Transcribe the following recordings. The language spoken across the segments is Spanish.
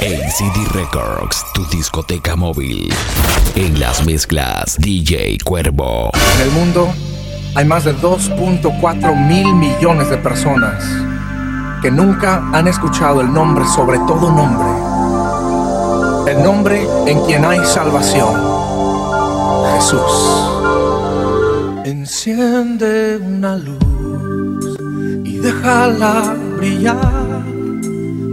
ACD Records, tu discoteca móvil. En las mezclas, DJ Cuervo. En el mundo hay más de 2.4 mil millones de personas que nunca han escuchado el nombre sobre todo nombre. El nombre en quien hay salvación. Jesús. Enciende una luz y déjala brillar.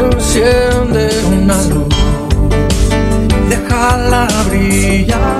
Enciende una luz, déjala brillar,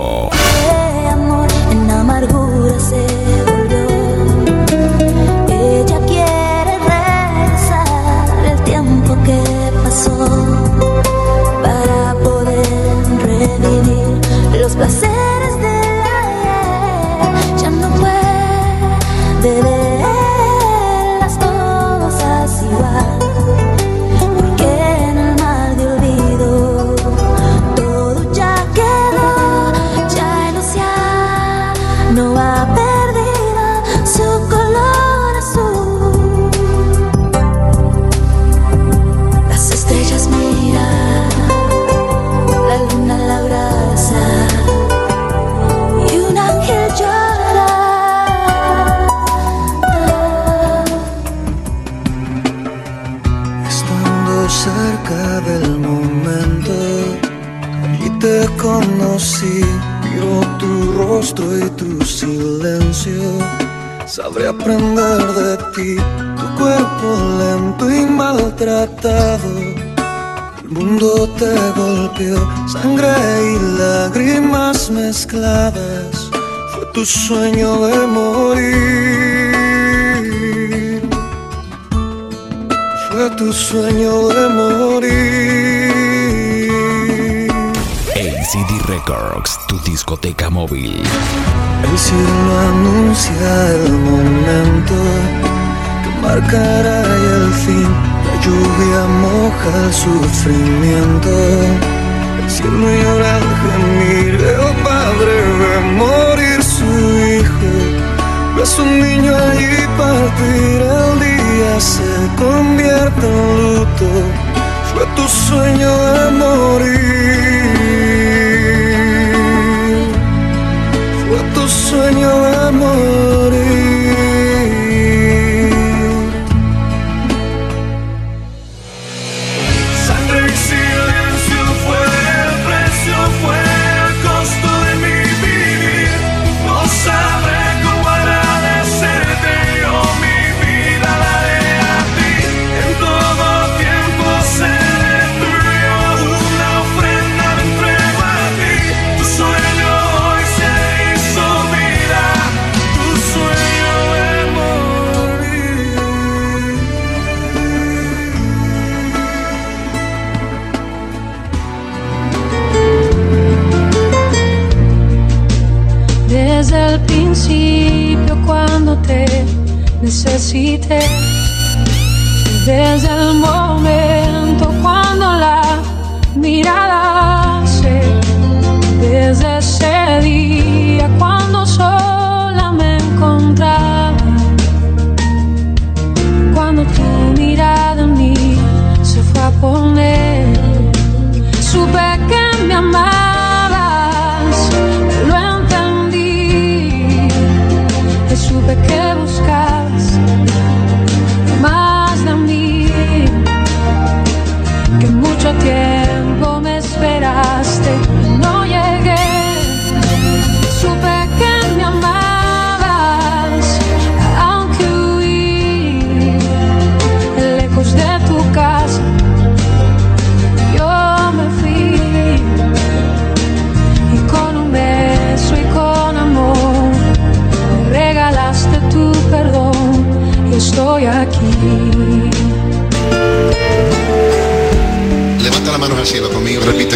DJ tu sueño de morir. Fue tu sueño de morir. ACD Records, tu discoteca móvil. El cielo anuncia el momento que marcará el fin. La lluvia moja el sufrimiento. El cielo llora al gemir. El padre su hijo. Ves un niño allí partir. El día se convierte en luto. Fue tu sueño de morir. Fue tu sueño de morir. necesité. Desde el momento cuando la mirada se desde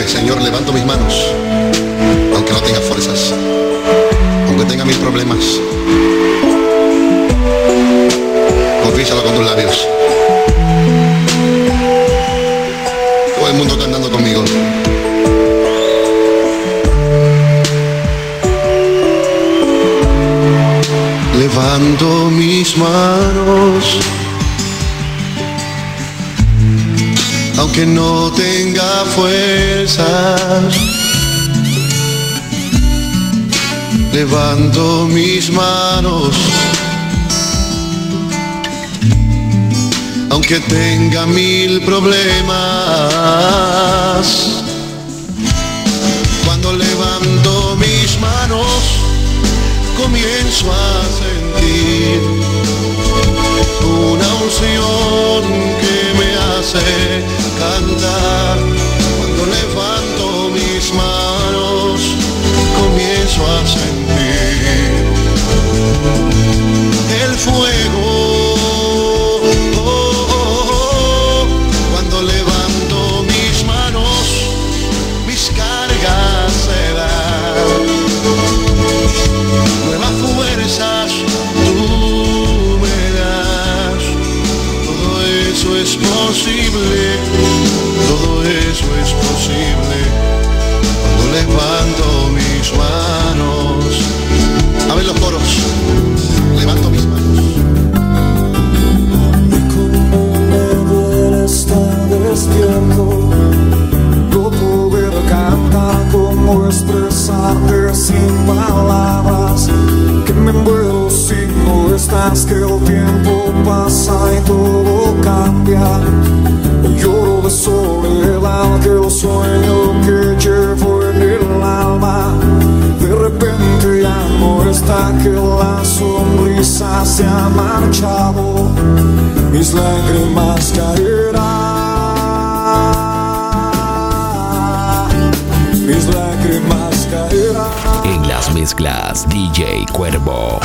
Señor, levanto mis manos, aunque no tenga fuerzas, aunque tenga mis problemas, Levanto mis manos, aunque tenga mil problemas. Cuando levanto mis manos, comienzo a sentir una unción que me hace cantar. trust me. expresarte sin palabras, que me muero si no estás, que el tiempo pasa y todo cambia. Lloro de soledad, que el sueño que llevo en el alma, de repente ya no está, que la sonrisa se ha marchado, mis lágrimas cayeron. En las mezclas, DJ Cuervo.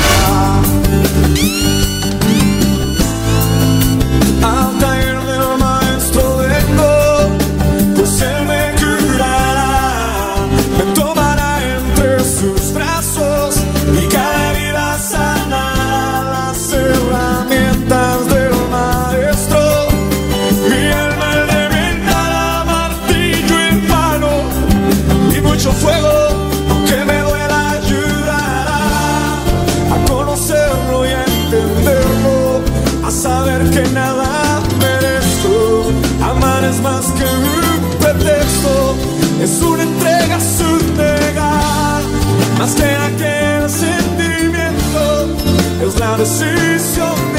saber que nada merezco. Amar es más que un pretexto, es una entrega sin negar. Más que aquel sentimiento, es la decisión de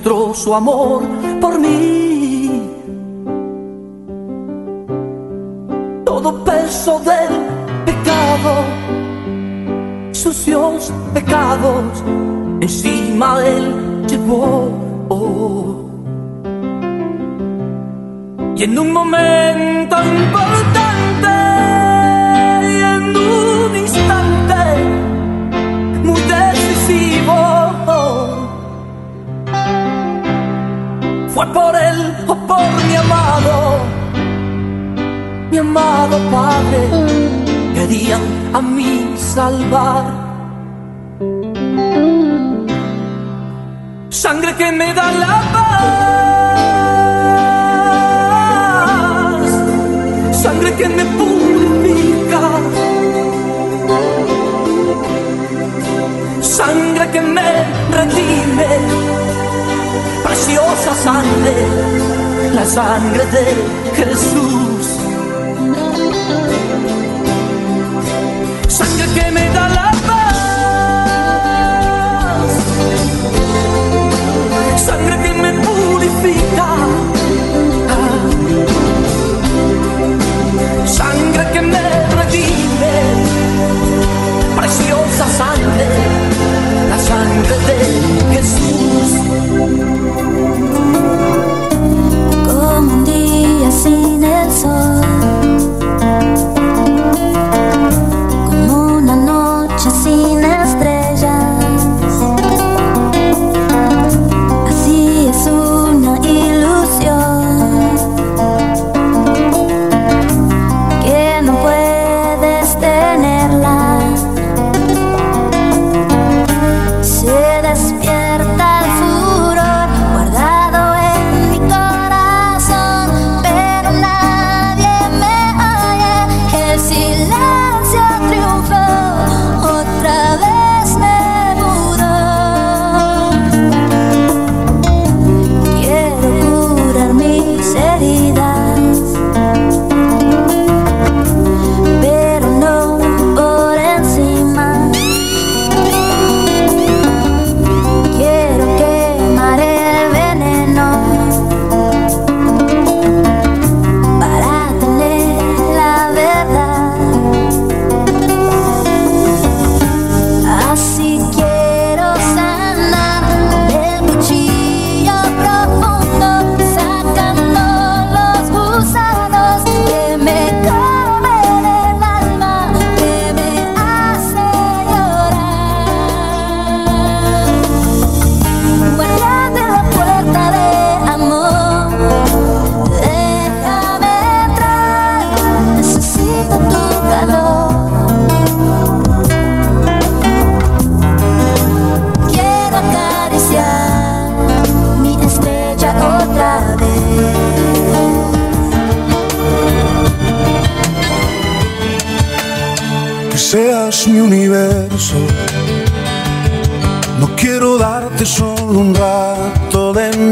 Él mostró su amor por mí. Todo peso del pecado, sucios pecados, encima Él llevó. Y en un momento importante, por él o por mi amado, mi amado Padre, querían a mí salvar. Sangre que me da la paz, sangre que me purifica. sangre que me redime, preciosa sangre, la sangre de Jesús. Sangre que me da la paz, sangre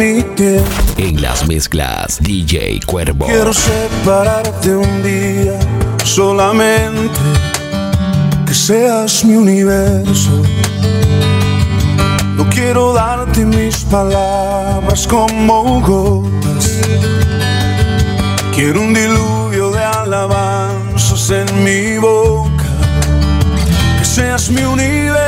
En las mezclas, DJ Cuervo. Quiero separarte un día solamente. Que seas mi universo. No quiero darte mis palabras como gotas. Quiero un diluvio de alabanzas en mi boca. Que seas mi universo.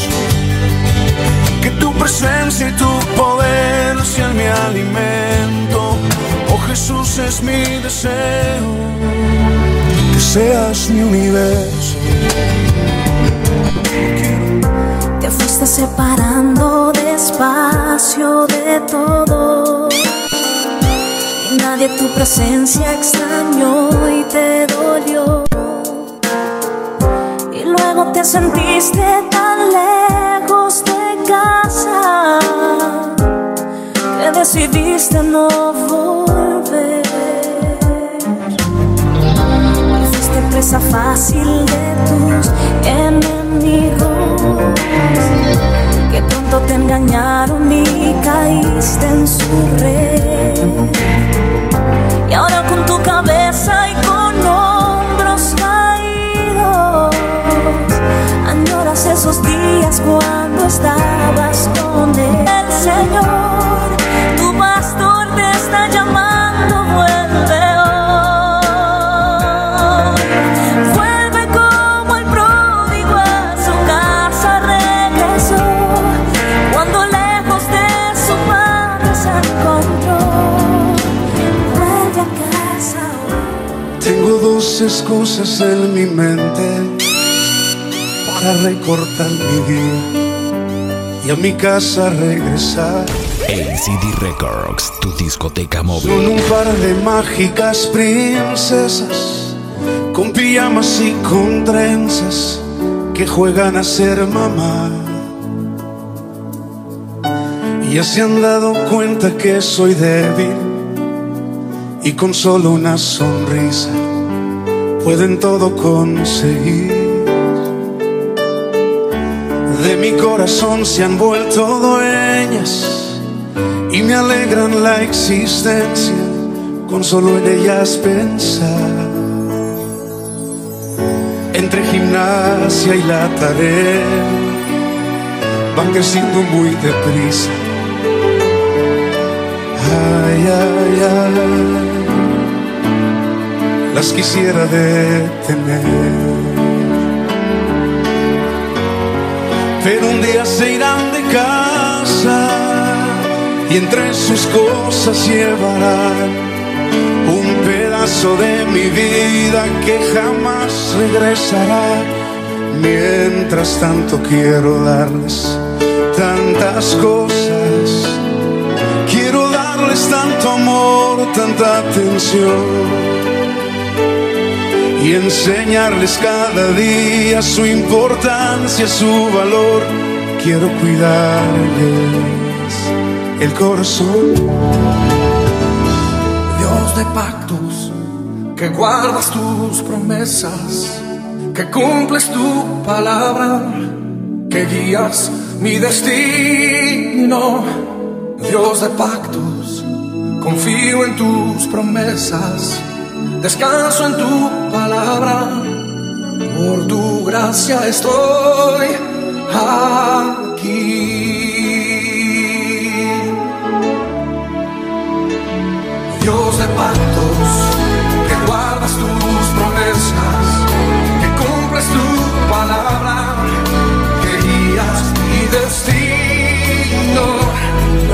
tu presencia y tu poder sean mi alimento. Oh Jesús es mi deseo, que seas mi universo. Te fuiste separando despacio de todo. Y nadie tu presencia extrañó y te dolió. Y luego te sentiste tan lejos de casa que decidiste no volver. Y fuiste presa fácil de tus enemigos que pronto te engañaron y caíste en su red. Y ahora con tu cabeza y con hombros caídos, añoras esos días cuando estabas el Señor. Tu pastor te está llamando, vuelve hoy. Vuelve como el pródigo a su casa regresó. Cuando lejos de su padre se encontró, vuelve a casa. Tengo dos excusas en mi mente para recortar mi vida y a mi casa regresar. ACD Records, tu discoteca Son móvil. un par de mágicas princesas con pijamas y con trenzas que juegan a ser mamá. Y ya se han dado cuenta que soy débil y con solo una sonrisa pueden todo conseguir. De mi corazón se han vuelto dueñas y me alegran la existencia con solo en ellas pensar. Entre gimnasia y la tarea van creciendo muy deprisa. Ay, ay, ay, las quisiera detener. Pero un día se irán de casa y entre sus cosas llevarán un pedazo de mi vida que jamás regresará. Mientras tanto quiero darles tantas cosas, quiero darles tanto amor, tanta atención y enseñarles cada día su importancia, su valor. Quiero cuidarles el corazón. Dios de pactos, que guardas tus promesas, que cumples tu palabra, que guías mi destino. Dios de pactos, confío en tus promesas, descanso en tu palabra, por tu gracia estoy aquí. Dios de pactos, que guardas tus promesas, que cumples tu palabra, que guías mi destino.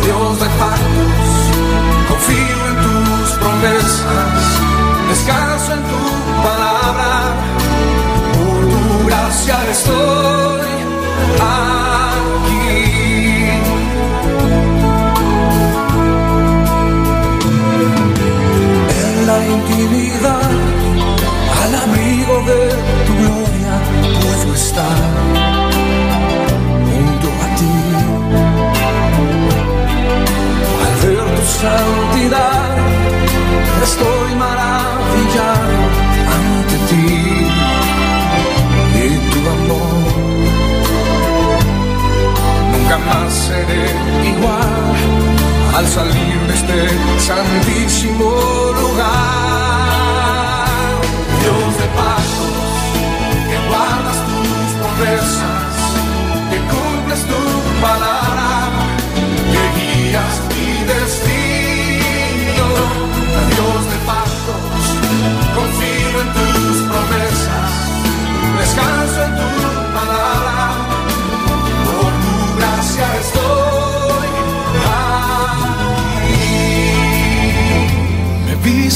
Dios de pactos, gracia estoy aquí. en la intimidad, al abrigo de tu gloria, puedo estar santidad, estoy Nunca más seré igual al salir de este santísimo lugar.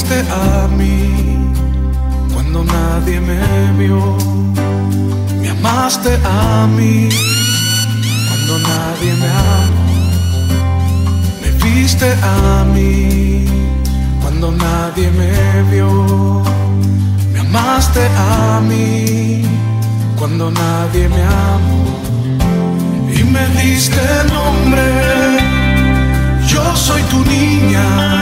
Viste a mí cuando nadie me vio. Me amaste a mí cuando nadie me amó. Me viste a mí cuando nadie me vio. Me amaste a mí cuando nadie me amó. Y me diste nombre. Yo soy tu niña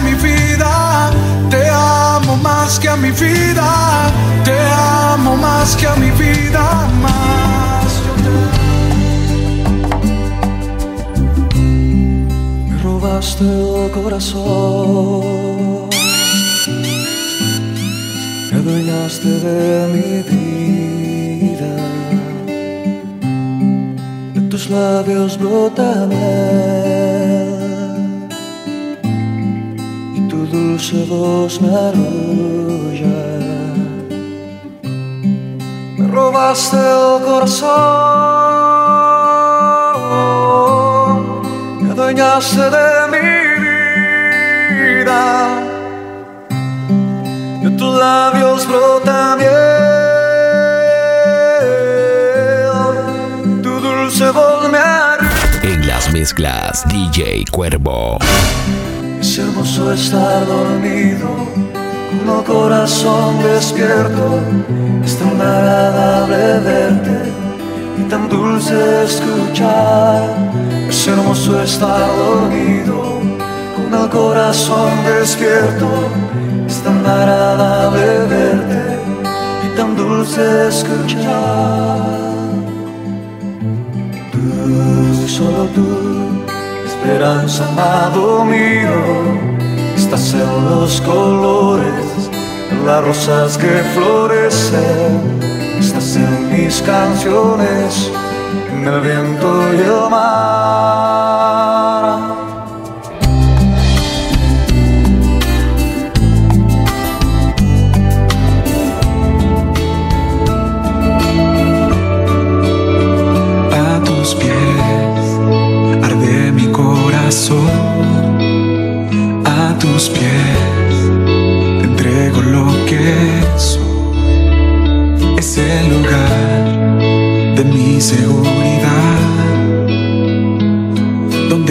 Mi vida, te amo más que a mi vida, te amo más que a mi vida más. Me robaste el corazón, me adueñaste de mi vida. De tus labios brota dulce voz me arrulla. Me robaste el corazón, me adueñaste de mi vida. De tus labios brota miel, tu dulce voz me arrulla. En las mezclas, DJ Cuervo. Es hermoso estar dormido con el corazón despierto. Es tan agradable verte y tan dulce escuchar. Es hermoso estar dormido con el corazón despierto. Es tan agradable verte y tan dulce escuchar. Tú, solo tú, esperanza, amado mío, estás en los colores, en las rosas que florecen, estás en mis canciones, en el viento y el mar.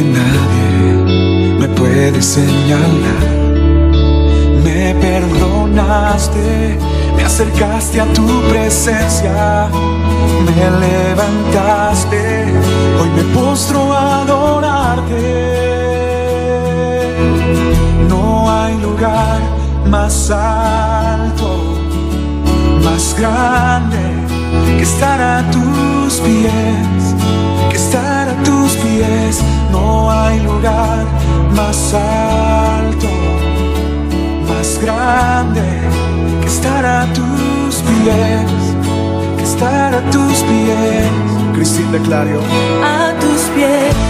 Nadie me puede señalar. Me perdonaste, me acercaste a tu presencia, me levantaste, hoy me postro a adorarte. No hay lugar más alto, más grande que estar a tus pies, que estar a tus pies. No hay lugar más alto más grande que estar a tus pies, que estar a tus pies. Cristina Clario. a tus pies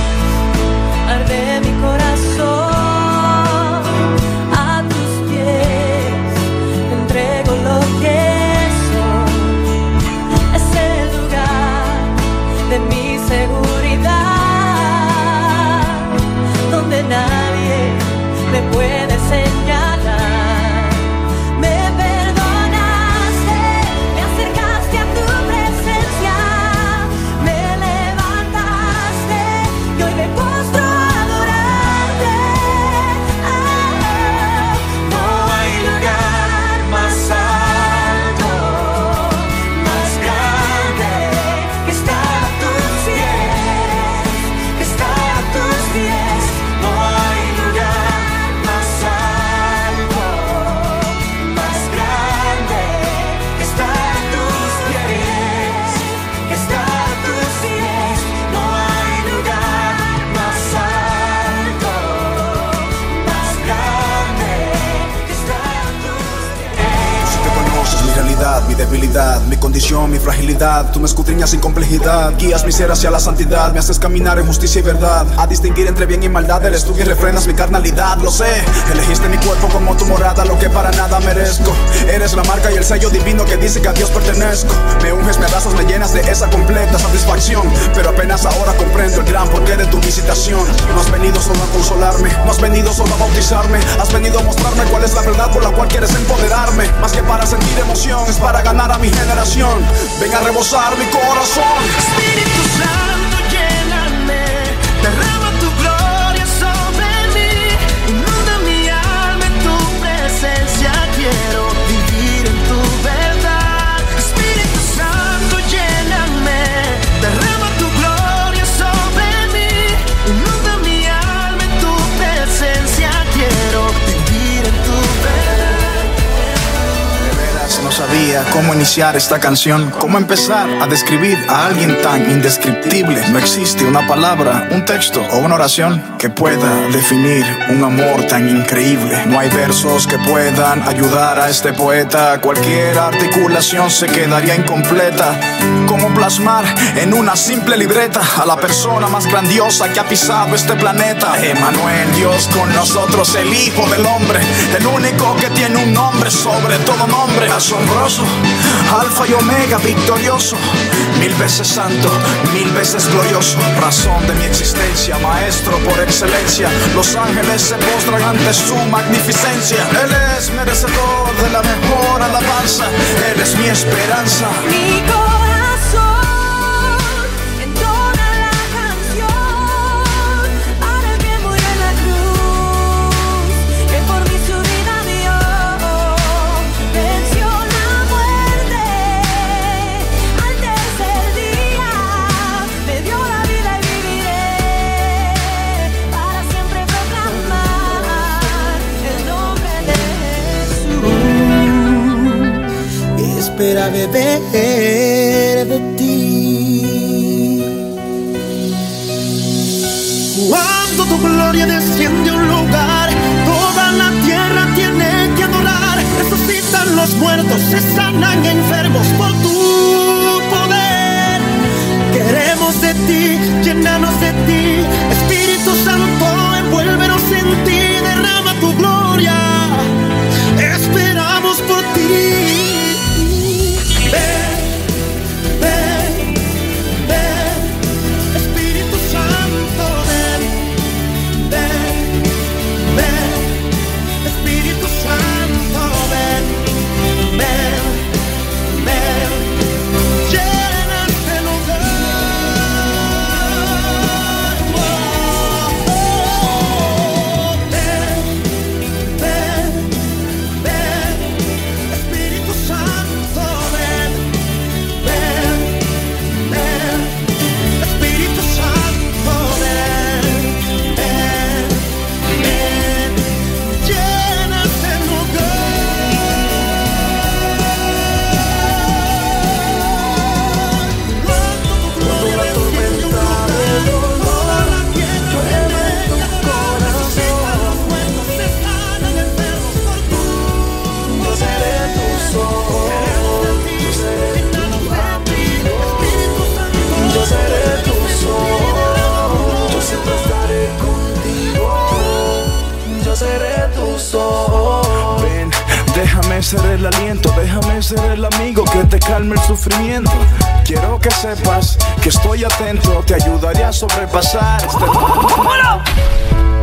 mas Sin complejidad, guías mi ser hacia la santidad, me haces caminar en justicia y verdad. A distinguir entre bien y maldad, eres tú y refrenas mi carnalidad, lo sé. Elegiste mi cuerpo como tu morada, lo que para nada merezco. Eres la marca y el sello divino que dice que a Dios pertenezco. Me unges, me abrazas, me llenas de esa completa satisfacción. Pero apenas ahora comprendo el gran porqué de tu visitación. No has venido solo a consolarme, no has venido solo a bautizarme, has venido a mostrarme cuál es la verdad por la cual quieres empoderarme. Más que para sentir emoción, es para ganar a mi generación. Ven a rebosar mi corazón. Espíritu Santo, lléname, derrama sabía cómo iniciar esta canción, cómo empezar a describir a alguien tan indescriptible. No existe una palabra, un texto o una oración que pueda definir un amor tan increíble. No hay versos que puedan ayudar a este poeta. Cualquier articulación se quedaría incompleta. ¿Cómo plasmar en una simple libreta a la persona más grandiosa que ha pisado este planeta? Emanuel, Dios con nosotros, el Hijo del Hombre, el único que tiene un nombre sobre todo nombre, alfa y omega, victorioso, mil veces santo, mil veces glorioso, razón de mi existencia, maestro por excelencia, los ángeles se postran ante su magnificencia, Él es merecedor de la mejor alabanza, Él es mi esperanza. Espera beber de ti. Cuando tu gloria desciende a un lugar, toda la tierra tiene que adorar. Resucitan los muertos, se sanan enfermos por tu poder. Queremos de ti, llenarnos de ti. Espíritu Santo, envuélvenos en ti, sufrimiento. Quiero que sepas que estoy atento, te ayudaré a sobrepasar este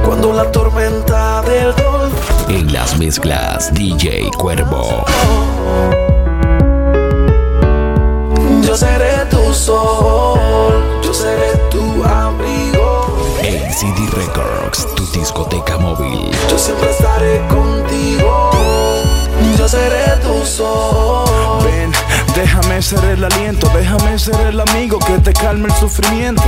Cuando la tormenta del dolor En las mezclas DJ Cuervo. Yo seré tu sol, yo seré tu abrigo. En CD Records, tu discoteca móvil. Yo siempre estaré contigo. Yo seré tu sol. Déjame ser el aliento, déjame ser el amigo que te calme el sufrimiento.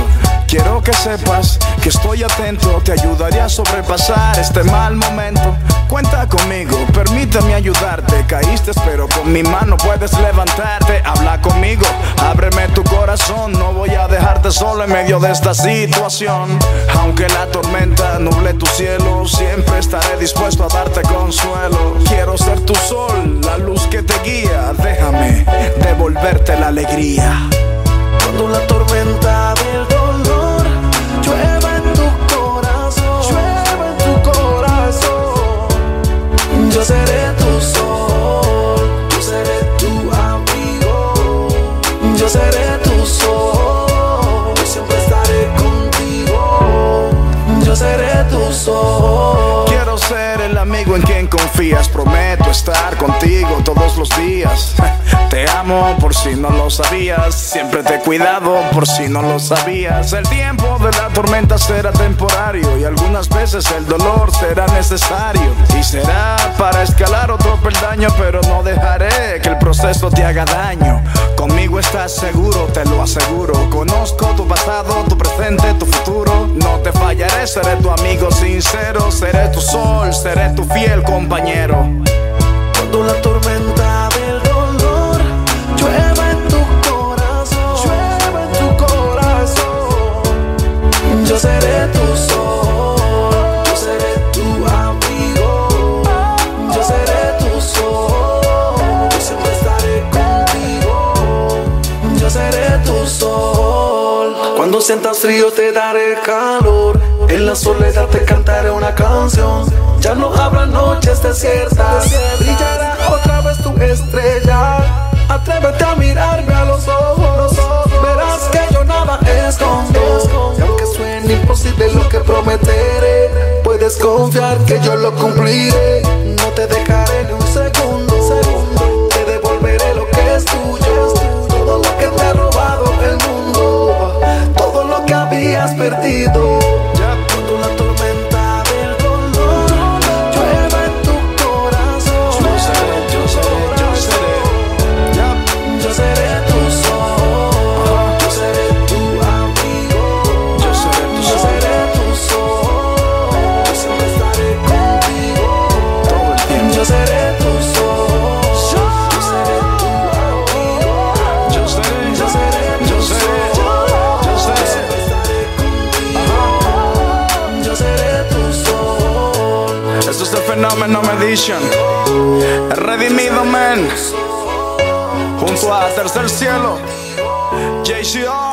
Quiero que sepas que estoy atento, te ayudaré a sobrepasar este mal momento. cuenta conmigo, permíteme ayudarte. Caíste, pero con mi mano puedes levantarte. Habla conmigo, ábreme tu corazón. No voy a dejarte solo en medio de esta situación. Aunque la tormenta nuble tu cielo, siempre estaré dispuesto a darte consuelo. Quiero ser tu sol, la luz que te guía. Déjame devolverte la alegría. Cuando la tormenta del dolor llueva en tu corazón, llueva en tu corazón, yo seré tu sol, yo seré tu amigo, yo seré tu sol, yo siempre estaré contigo, yo seré tu sol. Quiero ser el amigo en quien confías, prometo estar contigo todos los días. Te amo por si no lo sabías, siempre te he cuidado por si no lo sabías. El tiempo de la tormenta será temporario y algunas veces el dolor será necesario. Y será para escalar otro peldaño, pero no dejaré que el proceso te haga daño. Conmigo estás seguro, te lo aseguro. Conozco tu pasado, tu presente, tu futuro. No te fallaré, seré tu amigo sincero, seré tu sol, seré tu fiel compañero. Cuando la tormenta del dolor llueva en tu corazón, llueva en tu corazón, yo seré tu sol, yo seré tu amigo, yo seré tu sol, yo siempre estaré contigo, yo seré tu sol. Cuando sientas frío te daré calor, en la soledad te cantaré una canción. Ya no habrá noches desiertas, brillará otra vez tu estrella. Atrévete a mirarme a los ojos, verás que yo nada escondo. Y aunque suene imposible lo que prometeré, puedes confiar que yo lo cumpliré. No te dejaré ni un segundo, El redimido man. Junto a Tercer Cielo. JCR.